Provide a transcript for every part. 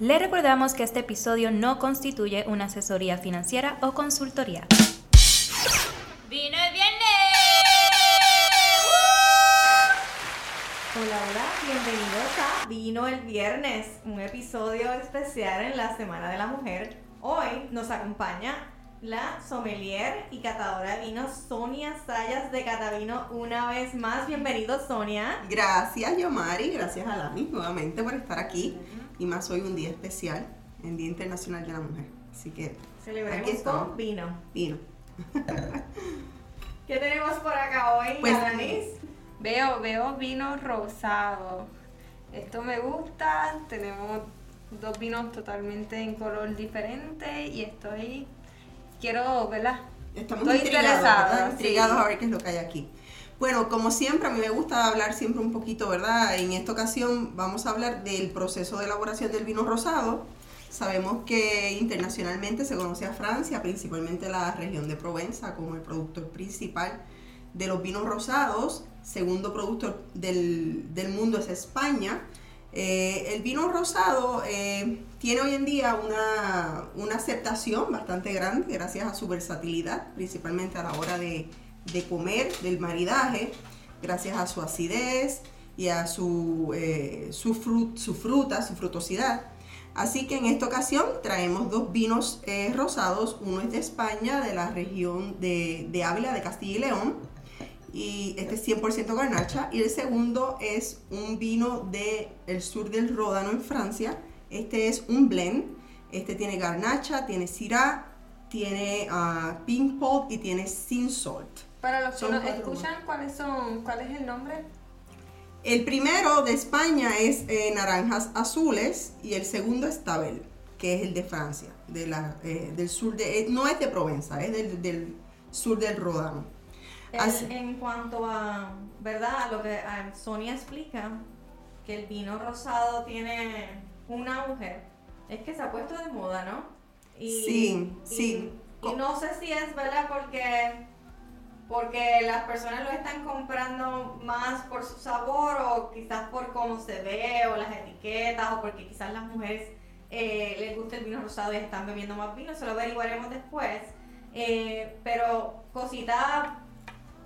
Le recordamos que este episodio no constituye una asesoría financiera o consultoría. ¡Vino el viernes! Hola, hola, bienvenidos a Vino el Viernes, un episodio especial en la Semana de la Mujer. Hoy nos acompaña la sommelier y catadora de vinos Sonia Sayas de Catavino una vez más. Bienvenido Sonia. Gracias Yomari, gracias a Lami nuevamente por estar aquí y más hoy un día especial, el Día Internacional de la Mujer. Así que Celebremos aquí con vino. Vino. ¿Qué tenemos por acá hoy, Pues- Alanis? Veo, veo vino rosado. Esto me gusta. Tenemos dos vinos totalmente en color diferente y estoy. Quiero, ¿verdad? Estamos Estoy intrigados. Intrigados a ver qué es lo que hay aquí. Bueno, como siempre, a mí me gusta hablar siempre un poquito, ¿verdad? En esta ocasión vamos a hablar del proceso de elaboración del vino rosado. Sabemos que internacionalmente se conoce a Francia, principalmente la región de Provenza, como el productor principal de los vinos rosados. Segundo productor del, del mundo es España. Eh, el vino rosado eh, tiene hoy en día una, una aceptación bastante grande gracias a su versatilidad, principalmente a la hora de, de comer, del maridaje, gracias a su acidez y a su, eh, su, fru- su fruta, su frutosidad. Así que en esta ocasión traemos dos vinos eh, rosados, uno es de España, de la región de, de Ávila, de Castilla y León, y este es 100% garnacha, y el segundo es un vino del sur del Ródano en Francia, este es un blend, este tiene garnacha, tiene syrah, tiene ah, pink y tiene sin salt. Para los que Son nos cuatro escuchan, ¿cuáles son, ¿cuál es el nombre? El primero de España es eh, naranjas azules y el segundo es Tabel, que es el de Francia, de la, eh, del sur de, eh, no es de Provenza, es del, del sur del Ródano. En cuanto a, ¿verdad? A lo que a Sonia explica, que el vino rosado tiene una mujer, es que se ha puesto de moda, ¿no? Y, Sí, y- sí. Y, no sé si es verdad porque, porque las personas lo están comprando más por su sabor o quizás por cómo se ve o las etiquetas o porque quizás las mujeres eh, les gusta el vino rosado y están bebiendo más vino, eso lo averiguaremos después. Eh, pero cosita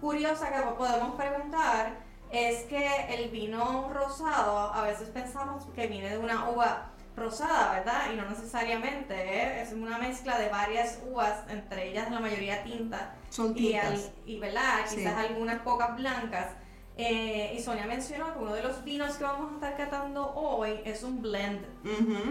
curiosa que podemos preguntar es que el vino rosado a veces pensamos que viene de una uva rosada, ¿verdad? Y no necesariamente, ¿eh? es una mezcla de varias uvas, entre ellas la mayoría tinta Son y, tintas. al- y ¿verdad? Sí. Quizás algunas pocas blancas. Eh, y Sonia mencionó que uno de los vinos que vamos a estar catando hoy es un blend.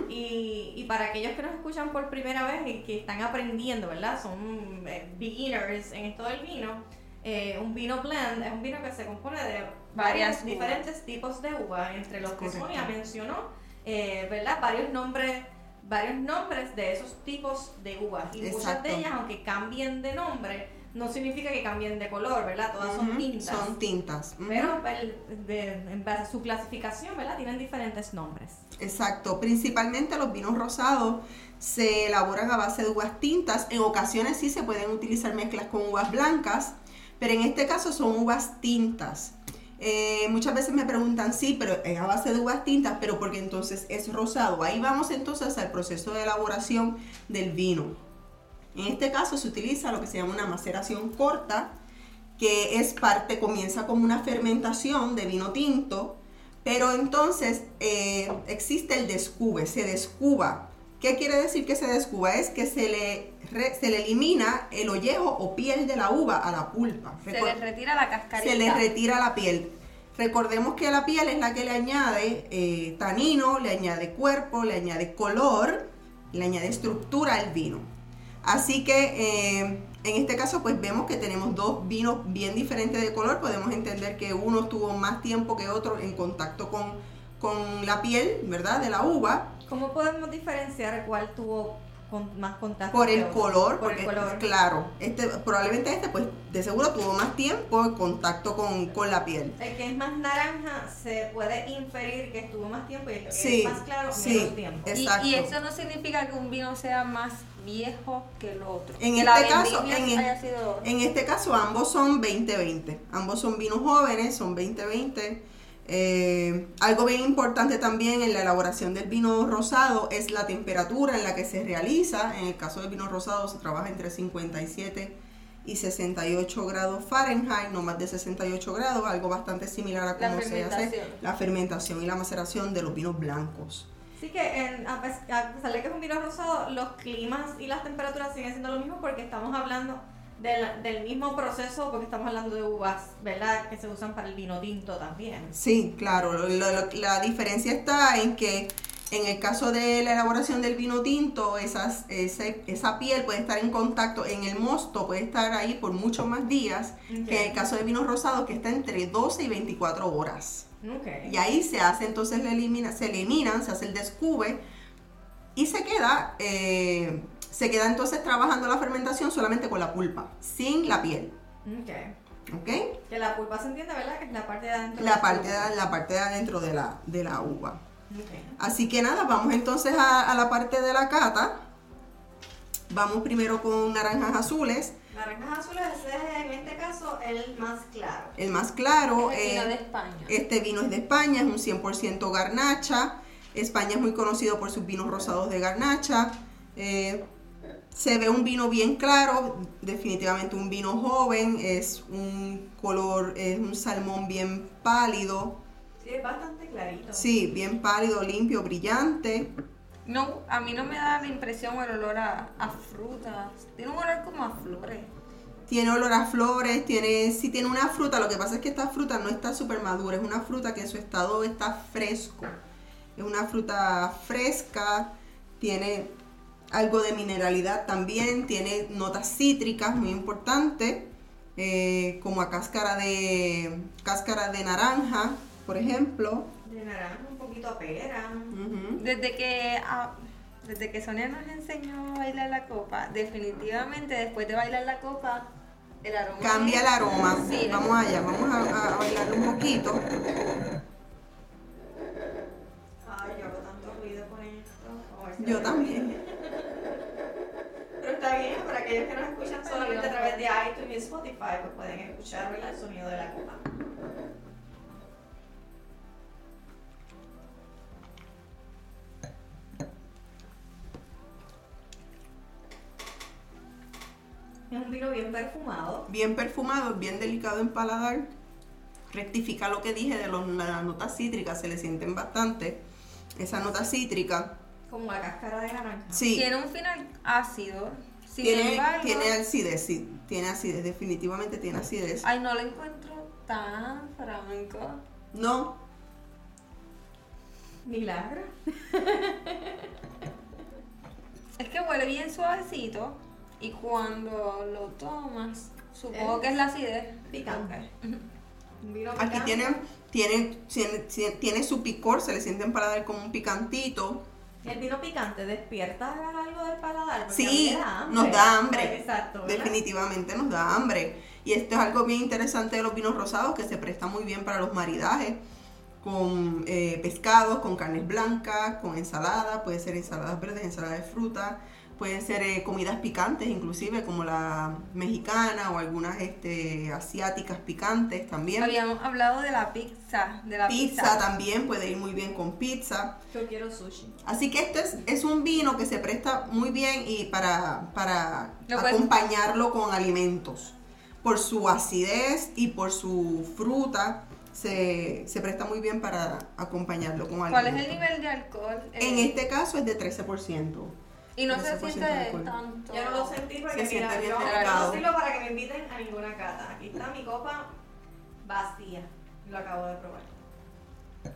Y, y para aquellos que nos escuchan por primera vez y que están aprendiendo, ¿verdad? Son eh, beginners en esto del vino. eh, un vino blend es un vino que se compone de varios diferentes tipos de uva, entre los que Correcto. Sonia mencionó, eh, ¿verdad? Varios nombres, varios nombres de esos tipos de uvas. Y muchas Exacto. de ellas, aunque cambien de nombre, no significa que cambien de color, ¿verdad? Todas son tintas. Son tintas. Pero el- de- en base a su clasificación, ¿verdad? Tienen diferentes nombres. Exacto, principalmente los vinos rosados se elaboran a base de uvas tintas. En ocasiones sí se pueden utilizar mezclas con uvas blancas, pero en este caso son uvas tintas. Eh, muchas veces me preguntan, sí, pero es a base de uvas tintas, pero porque entonces es rosado. Ahí vamos entonces al proceso de elaboración del vino. En este caso se utiliza lo que se llama una maceración corta, que es parte, comienza como una fermentación de vino tinto, pero entonces eh, existe el descube, se descuba. ¿Qué quiere decir que se descuba? Es que se le, re- se le elimina el ollejo o piel de la uva a la pulpa. Se le retira la cascarita. se le retira la piel. Recordemos que la piel es la que le añade eh, tanino, le añade cuerpo, le añade color, le añade estructura al vino. Así que eh, en este caso pues vemos que tenemos dos vinos bien diferentes de color. Podemos entender que uno tuvo más tiempo que otro en contacto con, con la piel, ¿verdad? De la uva. ¿Cómo podemos diferenciar cuál tuvo con- más contacto? Por el color, Por porque el color. claro, este, probablemente este pues de seguro tuvo más tiempo en contacto con, con la piel. El que es más naranja se puede inferir que estuvo más tiempo y el que Sí, es más claro sí. menos tiempo. Es- Y, Exacto. y eso no significa que un vino sea más viejo que el otro. En Que este caso, en, haya sido- en este caso ambos son 2020. Ambos son vinos jóvenes, son 2020. Eh, algo bien importante también en la elaboración del vino rosado es la temperatura en la que se realiza. En el caso del vino rosado se trabaja entre 57 y 68 grados Fahrenheit, no más de 68 grados, algo bastante similar a cómo se hace la fermentación y la maceración de los vinos blancos. Así que en- a pesar de que es un vino rosado, los climas y las temperaturas siguen siendo lo mismo porque estamos hablando del, del mismo proceso, porque estamos hablando de uvas, ¿verdad? Que se usan para el vino tinto también. Sí, claro. lo- lo- la diferencia está en que en el caso de la elaboración del vino tinto, esas, ese- esa piel puede estar en contacto, en el mosto puede estar ahí por muchos más días, que en el caso de vinos rosados que está entre 12 y 24 horas. Ok. Y ahí se hace, entonces le elimina, se eliminan, se hace el descube y se queda, eh, se queda entonces trabajando la fermentación solamente con la pulpa, sin la piel. Ok. ¿Ok? Que la pulpa se entiende, ¿verdad? Que es la parte de adentro. La del parte, jugo. de, la parte de adentro de la, de la uva. Ok. Así que nada, vamos entonces a, a la parte de la cata. Vamos primero con naranjas azules. Naranjas azules es en este caso el más claro. El más claro. Es el vino eh, de España. Este vino es de España, es un 100% garnacha. España es muy conocido por sus vinos rosados de garnacha. Eh, se ve un vino bien claro, definitivamente un vino joven, es un color, es un salmón bien pálido. Sí, es bastante clarito. Sí, bien pálido, limpio, brillante. No, a mí no me da la impresión el olor a, a frutas. Tiene un olor como a flores. Tiene olor a flores, tiene, sí tiene una fruta, lo que pasa es que esta fruta no está súper madura, es una fruta que en su estado está fresco. Es una fruta fresca, tiene algo de mineralidad también, tiene notas cítricas muy importantes, eh, como a cáscara de, cáscara de naranja, por ejemplo. De naranja, un poquito a pera. Desde que, ah, desde que Sonia nos enseñó a bailar la copa, definitivamente después de bailar la copa, el aroma. Cambia el aroma. Sí, Vamos allá, vamos a, a bailar un poquito. Ay, yo hago tanto ruido con esto. Yo también. Está bien, para aquellos que nos escuchan solamente a través de iTunes y Spotify, pues pueden escuchar el sonido de la copa. Es un vino bien perfumado. bien perfumado, bien delicado en paladar. Rectifica lo que dije de los, las notas cítricas, se le sienten bastante. Esa nota cítrica. Como la cáscara de naranja. Sí, Tiene un final ácido. Sin tiene, embargo, tiene acidez, sí, tiene acidez, definitivamente tiene acidez. ay, no lo encuentro tan franco. No, Milagro. Es que huele bien suavecito y cuando lo tomas, supongo Es que es la acidez. Picante. Vino aquí tiene, tiene, tiene, tiene su picor, se le siente en paladar como un picantito. El vino picante despierta algo del paladar. porque Sí, da hambre. nos da hambre. Exacto. ¿verdad? Definitivamente nos da hambre. Y esto es algo bien interesante de los vinos rosados que se presta muy bien para los maridajes con eh, pescados, con carnes blancas, con ensalada, puede ser ensaladas verdes, ensaladas de fruta, pueden ser eh, comidas picantes inclusive como la mexicana o algunas este, asiáticas picantes también. Habíamos hablado de la pizza, de la Pizza pizza. también puede ir muy bien con pizza. Yo quiero sushi. Así que este es, es un vino que se presta muy bien y para, para acompañarlo con alimentos. Por su acidez y por su fruta, se, se presta muy bien para acompañarlo con ¿Cuál es alimentos. el nivel de alcohol? En Eh, este caso es de 13%. Y no 13% se siente tanto. Yo no lo sentí porque Se mira, yo no sirvo para que me inviten a ninguna cata. Aquí está mi copa vacía. Lo acabo de probar.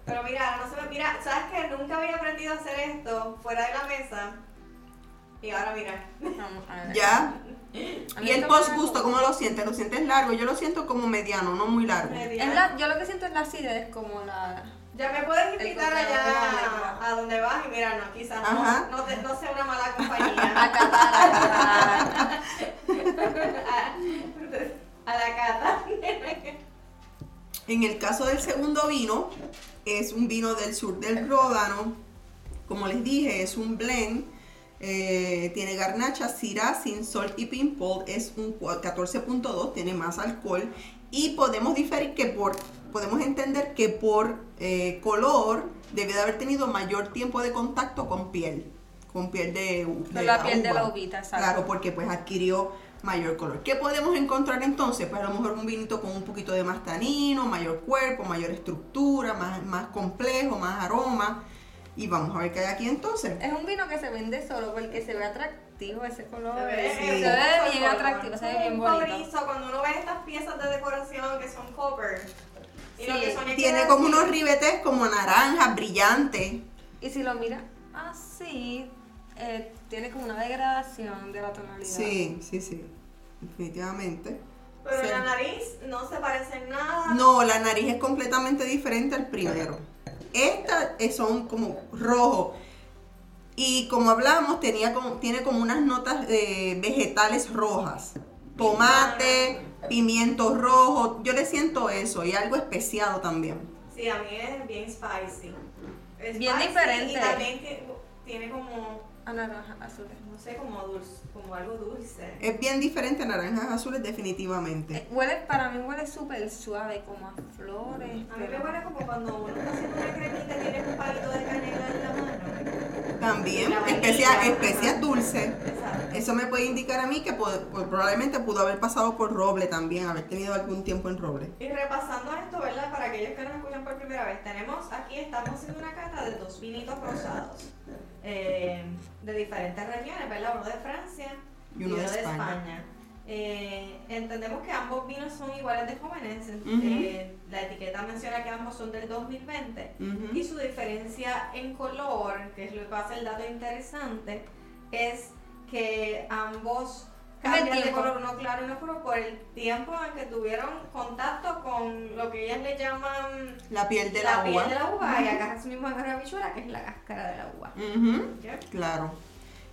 Pero mira, no se me mira, ¿sabes que Nunca había aprendido a hacer esto fuera de la mesa. Y ahora mira. Vamos a ver. ¿Ya? Y el post gusto, ¿cómo lo sientes? ¿Lo sientes largo? Yo lo siento como mediano, no muy largo. media. Es la- yo lo que siento es la acidez, como la... Ya me puedes invitar allá letra. a donde vas y mira, no, quizás Ajá. no, no, te- no sea una mala A compañía. a catar. a la cata. En el caso del segundo vino, es un vino del sur del Ródano. Como les dije, es un blend. eh, tiene garnacha, syrah, sin salt y pimple. Es un cua- 14.2, tiene más alcohol. Y podemos diferir que por, podemos entender que por eh, color debe de haber tenido mayor tiempo de contacto con piel, con piel de, de la piel de la uvita, exacto. Claro, porque pues adquirió mayor color. ¿Qué podemos encontrar entonces? Pues a lo mejor un vinito con un poquito de más tanino, mayor cuerpo, mayor estructura, más, más complejo, más aroma. Y vamos a ver qué hay aquí entonces. Es un vino que se vende solo porque se ve atractivo ese color. Se ve, Sí. Se ve bien atractivo, se ve bien bonito. cuando uno ve estas piezas de decoración que son copper. Y lo Sí, que Sonia Tiene como unos ribetes como naranjas, brillantes. Y si lo mira así, eh, tiene como una degradación de la tonalidad. Sí, sí, sí. Definitivamente. Pero Sí. la nariz no se parece en nada. No, la nariz es completamente diferente al primero. Estas eh, son como rojo. Y como hablamos, tenía como, tiene como unas notas de vegetales rojas. Tomate, pimiento rojo. Yo le siento eso y algo especiado también. Sí, a mí es bien spicy. Es Bien spicy diferente. Y también que- tiene como, A naranja, azul. no sé, como dulce, como algo dulce. Es bien diferente a naranjas azules definitivamente. Eh, huele, para mí huele súper suave, como a flores. A mí me pero- huele como cuando uno está haciendo una cremita y tiene un palito de canela. También especias, ajá. especias dulces. Eso me puede indicar a mí que pues, probablemente pudo haber pasado por roble también, haber tenido algún tiempo en roble. Y repasando esto, ¿verdad? Para aquellos que nos escuchan por primera vez, tenemos aquí, estamos haciendo una cata de dos vinitos rosados eh, de diferentes regiones, ¿verdad? Uno de Francia Y uno de España. Eh, entendemos que ambos vinos son iguales de jóvenes. Eh, la etiqueta menciona que ambos son del 2020. Ujú. Y su diferencia en color, que es lo que hace el dato interesante, es que ambos cambian de color uno claro y uno oscuro por el tiempo en que tuvieron contacto con lo que ellas le llaman La piel de la, la, piel uva. de la uva y acá es mismo bichura, que es la cáscara de la uva. Claro.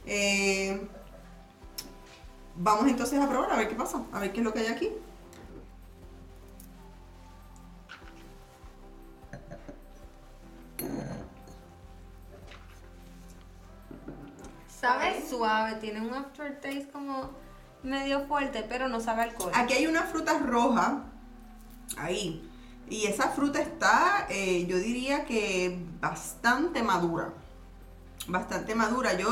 Eh, vamos entonces a probar a ver qué pasa, a ver qué es lo que hay aquí. Sabe suave, tiene un aftertaste como medio fuerte, pero no sabe alcohol. Aquí hay una fruta roja, ahí, y esa fruta está, eh, yo diría que bastante madura, bastante madura. Yo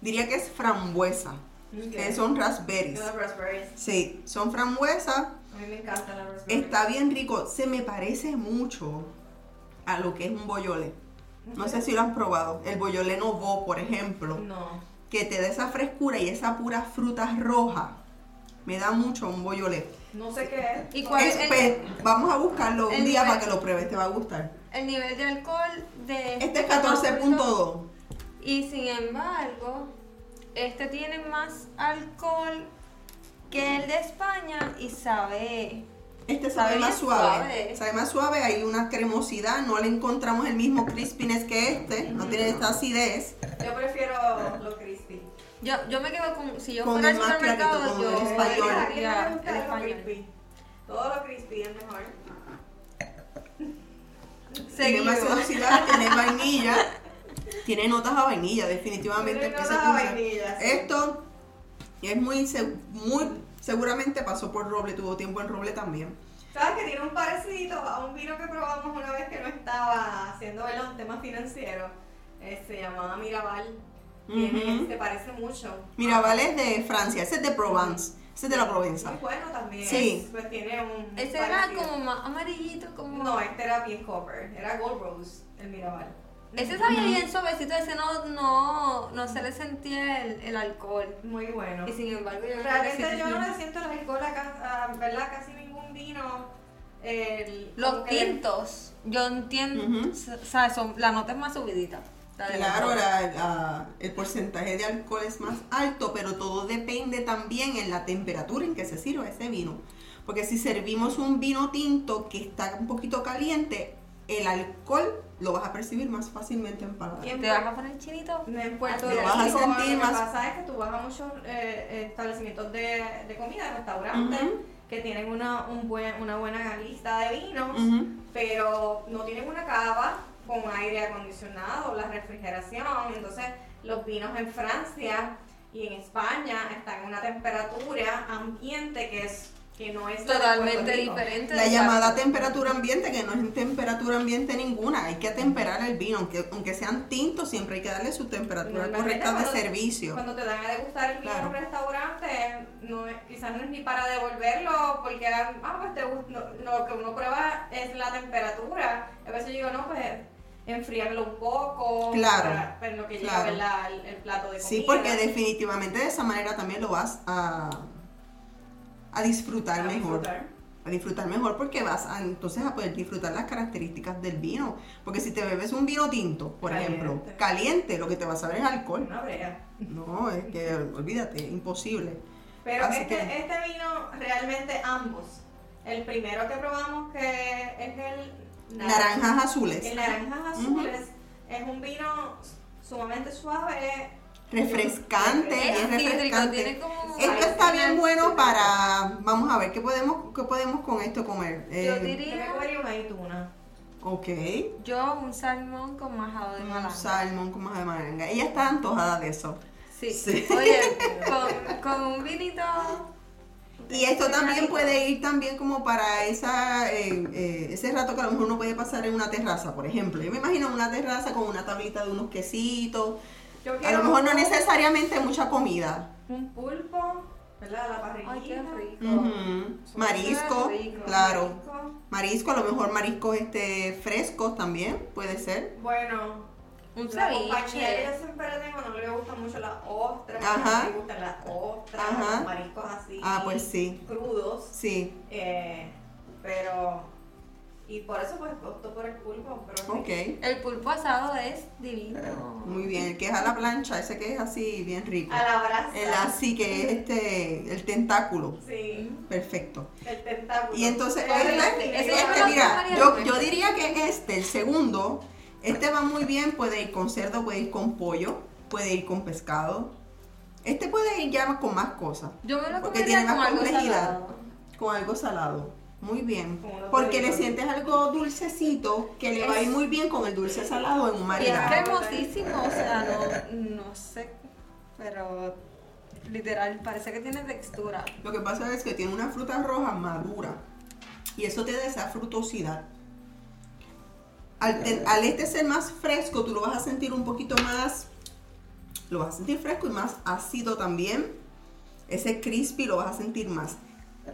diría que es frambuesa, que son raspberries. Los raspberries. Sí, son frambuesas. A mí me encantan las raspberries. Está bien rico. Se me parece mucho a lo que es un boyolé. No sé si lo has probado. El boyolé novo, por ejemplo, No. que te da esa frescura y esa pura fruta roja. Me da mucho un boyolé. No sé qué es. ¿Y cuál Es- es el, pues, vamos a buscarlo un día nivel- para que lo pruebes, te va a gustar. el nivel de alcohol de Este es 14.2. Y sin embargo, este tiene más alcohol que el de España y sabe. Este sabe Sabe más suave. suave. Sabe más suave, hay una cremosidad, no le encontramos el mismo crispiness que este, no tiene esta acidez. Yo prefiero lo crispy. Yo, yo me quedo con. Si yo Con fuera el al más supermercado, clarito, con yo el español. ¿A quién no le elegiría gusta el español. crispy? Todo lo crispy es mejor. Tiene más sedosidad, tiene vainilla. Tiene notas a vainilla, definitivamente. Tiene notas a vainilla, sí. Esto es muy, muy, seguramente pasó por roble, tuvo tiempo en roble también. ¿Sabes que tiene un parecido a un vino que probamos una vez que no estaba haciendo ¿verdad? un tema financiero? Eh, se llamaba Mirabal. Tiene, Ujú. Se parece mucho. Mirabal es de Francia, ese es de Provence, ese es de la Provenza. Muy bueno también. Sí. Pues tiene un. Ese era parecido. como más amarillito, como. No, este era bien copper. Era Gold Rose, el Mirabal. Ese sabía bien suavecito, ese no, no, no se le sentía el, el alcohol. Muy bueno. Y sin embargo, yo creo que Realmente sí yo no le siento el alcohol a, ¿verdad? Casi ningún vino. El, Los tintos, yo entiendo, o sea, son, la nota es más subidita. la Claro, la- la- la- el porcentaje de alcohol es más alto, pero todo depende también en la temperatura en que se sirva ese vino. Porque si servimos un vino tinto que está un poquito caliente, el alcohol lo vas a percibir más fácilmente en paladar. Y ¿Te vas a poner chinito? En Puerto Lo Rico, vas a sentir lo que más- pasa es que tú vas a muchos eh, establecimientos de, de comida, restaurantes, que tienen una, un buen, una buena lista de vinos, pero no tienen una cava con aire acondicionado, la refrigeración. Entonces, los vinos en Francia y en España están en una temperatura ambiente que es que no es Totalmente diferente. La llamada temperatura ambiente, que no es en temperatura ambiente ninguna, hay que atemperar el vino, aunque, aunque sean tintos, siempre hay que darle su temperatura correcta de servicio. Cuando te dan a degustar el vino en un restaurante, no es- quizás no es ni para devolverlo, porque ah, pues te no- lo que uno prueba es la temperatura. A veces yo digo, no, pues enfriarlo un poco, Claro, para, lo que llega claro. ¿verdad? el, el plato de comida. Sí, porque definitivamente de esa manera también lo vas a, a disfrutar A mejor. disfrutar. A disfrutar mejor porque vas a entonces a poder disfrutar las características del vino. Porque si te bebes un vino tinto, por Caliente. ejemplo, caliente, lo que te va a saber es alcohol. Brea. No, es que olvídate, imposible. Pero Así este, que- este vino, realmente ambos. El primero que probamos, que es el Naranjas azules. El naranjas azules es un vino sumamente suave. Refrescante, Es refrescante. tiene como- Esto está bien bueno para, vamos a ver, ¿qué podemos, qué podemos con esto comer? Yo Eh, Yo diría una ok, yo un salmón con majado de un malanga. salmón con más de malanga. Ella está antojada de eso. Sí. Sí. Oye, con, con un vinito. Y esto también puede ir también como para esa, eh, eh, ese rato que a lo mejor uno puede pasar en una terraza, por ejemplo. Yo me imagino una terraza con una tablita de unos quesitos. Yo A lo mejor no necesariamente mucha comida. Un pulpo, ¿verdad? La parrilla. Ay, qué rico. Ujú. Marisco, rico. claro. Marisco. Marisco, a lo mejor mariscos este, frescos también, puede ser. Bueno, Un la compañía que ceviche. yo siempre tengo no le gustan mucho las ostras. Ajá. Le gustan las ostras, Ajá. los mariscos así. Ah, pues sí. Crudos. Sí, eh, pero. Y por eso pues opto por el pulpo. Pero ok. El pulpo asado es divino. Muy bien, el que es a la plancha, ese que es así, bien rico. A la brasa. El así que es este, el tentáculo. Sí, Perfecto. el tentáculo. Y entonces, este, este, mira, yo, yo diría que este, el segundo, este va muy bien, puede ir con cerdo, puede ir con pollo, puede ir con pescado. Este puede ir ya con más cosas, Yo me lo Porque tiene con más algo complejidad. salado. con algo salado. Muy bien. Porque le sientes algo dulcecito que le va a ir muy bien con el dulce salado en un Y es cremosísimo, o sea, no, no sé, pero literal, parece que tiene textura. Lo que pasa es que tiene una fruta roja madura y eso te da esa frutosidad. Al, te- al este ser más fresco, tú lo vas a sentir un poquito más, lo vas a sentir fresco y más ácido también. Ese crispy lo vas a sentir más.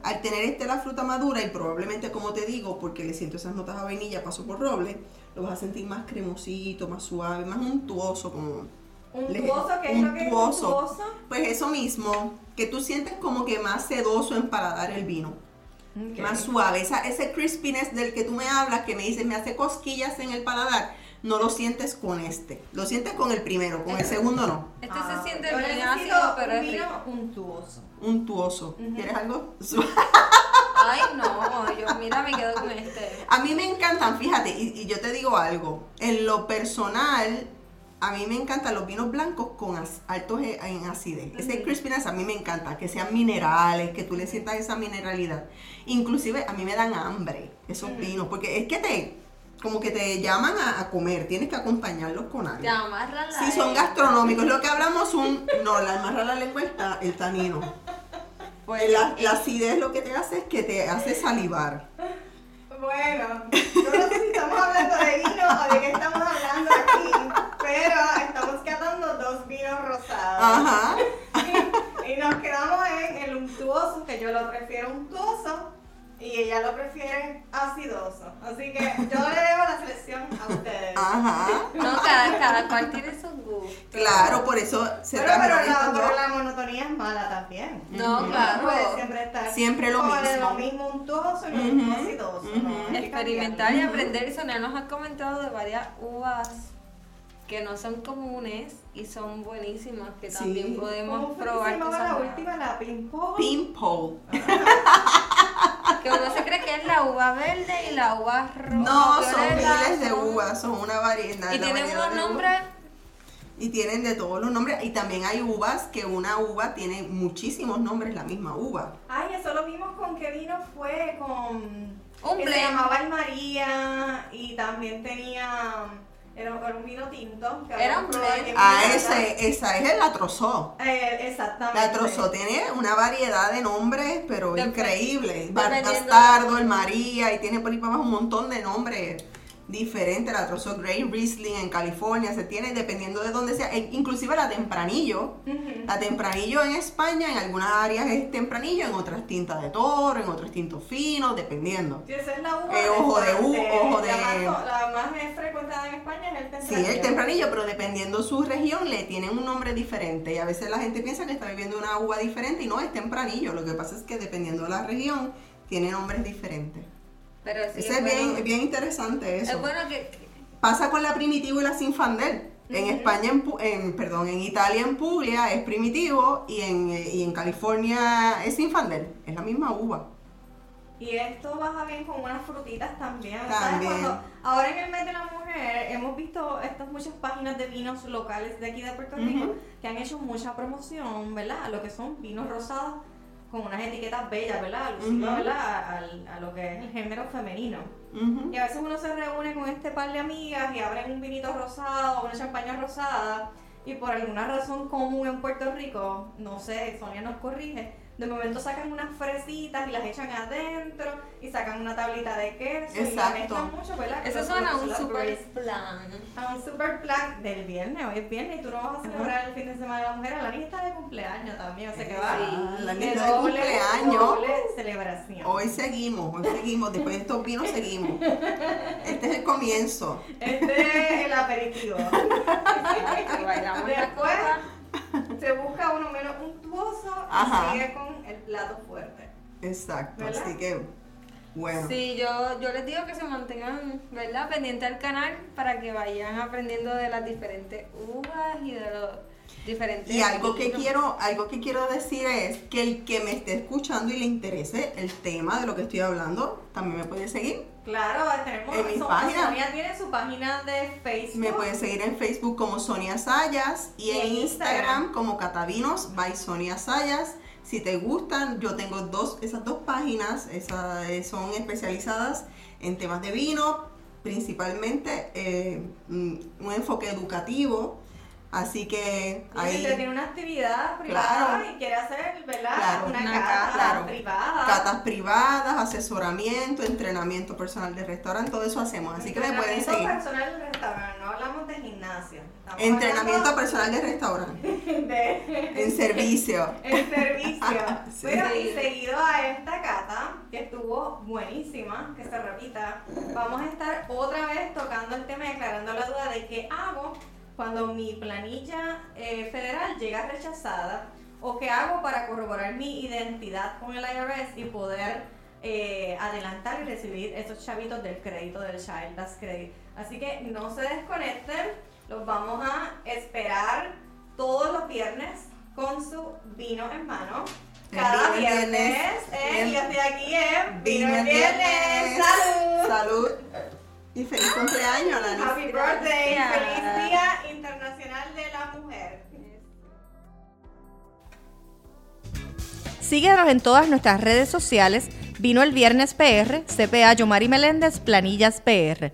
Al tener este la fruta madura y probablemente como te digo, porque le siento esas notas a vainilla, paso por roble, lo vas a sentir más cremosito, más suave, más untuoso como... Untuoso, ¿qué es lo que es untuoso. untuoso? Pues eso mismo, que tú sientes como que más sedoso en paladar el vino. Más suave. Esa, ese crispiness del que tú me hablas, que me dices, me hace cosquillas en el paladar, no lo sientes con este. Lo sientes con el primero, con el segundo no. Este Ah, se siente yo bien ácido, pero es rico. untuoso. Untuoso. ¿Quieres algo? Ay, no, yo mira, me quedo con este. A mí me encantan, fíjate, y, y yo te digo algo. En lo personal, a mí me encantan los vinos blancos con as- altos e- en acidez. Ese crispiness a mí me encanta, que sean minerales, que tú le sientas esa mineralidad. Inclusive a mí me dan hambre esos vinos, porque es que te, como que te llaman a, a comer, tienes que acompañarlos con algo. Te amarran la Si son gastronómicos, lo que hablamos un, no, la amarra la lengua el, ta- el tanino. Pues la, la acidez lo que te hace es que te hace salivar. Bueno, yo no sé si estamos hablando de vino o de qué estamos hablando aquí, pero estamos catando dos vinos rosados. Ajá. Y nos quedamos en el untuoso, que yo lo prefiero untuoso y ella lo prefiere acidoso. Así que yo le debo la selección a ustedes. Ajá. No, cada, cada cual tiene su gusto. Claro, por eso se Pero, pero, la, pero la monotonía es mala también. No, claro. Puede siempre estar Siempre lo mismo. lo mismo untuoso y lo mismo acidoso. que Experimentar y aprender. Y Sonia nos ha comentado de varias uvas que no son comunes y son buenísimas, que Sí. también podemos ¿Cómo fue que probar se llamaba cosas la última, la Pimpo? Pimple. Que uno se cree que es la uva verde y la uva roja. No, son miles de uvas, son una variedad. Y tienen unos nombres. Y tienen de todos los nombres. Y también hay uvas que una uva tiene muchísimos nombres, la misma uva. Ay, eso lo vimos con qué vino fue, con... Un que se llamaba el María y también tenía Era, era un vino tinto. que Era un blend. Ah, ese, esa es la trozó. Eh, exactamente. La trozó tiene una variedad de nombres, pero increíble. Bastardo, el María, y tiene por ahí para abajo un montón de nombres diferentes. La trozó Grey Riesling en California, se tiene dependiendo de dónde sea. E- inclusive la Tempranillo. La Tempranillo en España, en algunas áreas es Tempranillo, en otras tinta de toro, en otros tintos finos, dependiendo. Sí, esa es la uva. Eh, ojo de u- fuerte. ojo de- La más, la más frecuentada en España es el Sí, tempranillo. el tempranillo, pero dependiendo su región le tienen un nombre diferente y a veces la gente piensa que está viviendo una uva diferente y no es tempranillo. Lo que pasa es que dependiendo de la región tiene nombres diferentes. Pero sí, Ese es, bien, interesante eso. es bueno que, Pasa con la primitivo y la Sinfandel. En. España, en, en- perdón, en Italia en Puglia es primitivo y en, y en California es Sinfandel. Es la misma uva. Y esto baja bien con unas frutitas también. También. Cuando- ahora en el mes de la mujer hemos visto estas muchas páginas de vinos locales de aquí de Puerto Rico Ujú. que han hecho mucha promoción, ¿verdad? A lo que son vinos rosados con unas etiquetas bellas, ¿verdad? Alusivas. ¿verdad? A, lo que es el género femenino. Y a veces uno se reúne con este par de amigas y abren un vinito rosado o una champaña rosada y por alguna razón común en Puerto Rico, no sé, Sonia nos corrige, de momento sacan unas fresitas y las echan adentro y sacan una tablita de queso y Exacto. mezclan mucho, ¿verdad? eso suena a un super plan. A un super plan del viernes, hoy es viernes y tú no vas a celebrar el fin de semana de la mujer, la niña está de cumpleaños también, o sea que va Sí, la de niña de doble- cumpleaños. doble celebración. Hoy seguimos, hoy seguimos. Después de estos vinos seguimos. Este es el comienzo. Este es el aperitivo. Y Después se busca uno menos untuoso Ajá. sigue con el plato fuerte. Exacto, ¿Verdad? así que bueno. Sí, yo, yo les digo que se mantengan, ¿verdad? Pendientes al canal para que vayan aprendiendo de las diferentes uvas y de los diferentes. Y algo que quiero, algo que quiero decir es que el que me esté escuchando y le interese el tema de lo que estoy hablando, también me puede seguir. Claro, tenemos En mi Son- página. Sonia tiene su página de Facebook. Me pueden seguir en Facebook como Sonia Sayas y, Y en Instagram. como Catavinos by Sonia Sayas. Si te gustan, yo tengo dos, esas dos páginas, esas eh, son especializadas en temas de vino, principalmente eh, mm, un enfoque educativo. Así que Y ahí usted tiene una actividad privada Claro. y quiere hacer, ¿verdad? Claro. una, Una cata. Claro. privada. catas privadas, asesoramiento, entrenamiento personal de restaurante, todo eso hacemos. Así que me pueden Entrenamiento seguir. personal del restaurante, no hablamos de gimnasio. Estamos Entrenamiento personal de restaurante, de en servicio. el servicio. Sí. Bueno, y seguido a esta cata, que estuvo buenísima, que se repita, vamos a estar otra vez tocando el tema y aclarando la duda de qué hago cuando mi planilla eh, federal llega rechazada o qué hago para corroborar mi identidad con el IRS y poder eh, adelantar y recibir esos chavitos del crédito del Child Tax Credit. Así que no se desconecten, los vamos a esperar todos los viernes con su vino en mano. Cada vino viernes, eh, y yo estoy aquí en Vino Vino Viernes. viernes. ¡Salud! Salud. Y feliz cumpleaños, Lani. Happy birthday, Gracias. feliz Día Internacional de la Mujer. Síguenos en todas nuestras redes sociales. Vino el Viernes PR, CPA Yomari Meléndez, Planillas PR.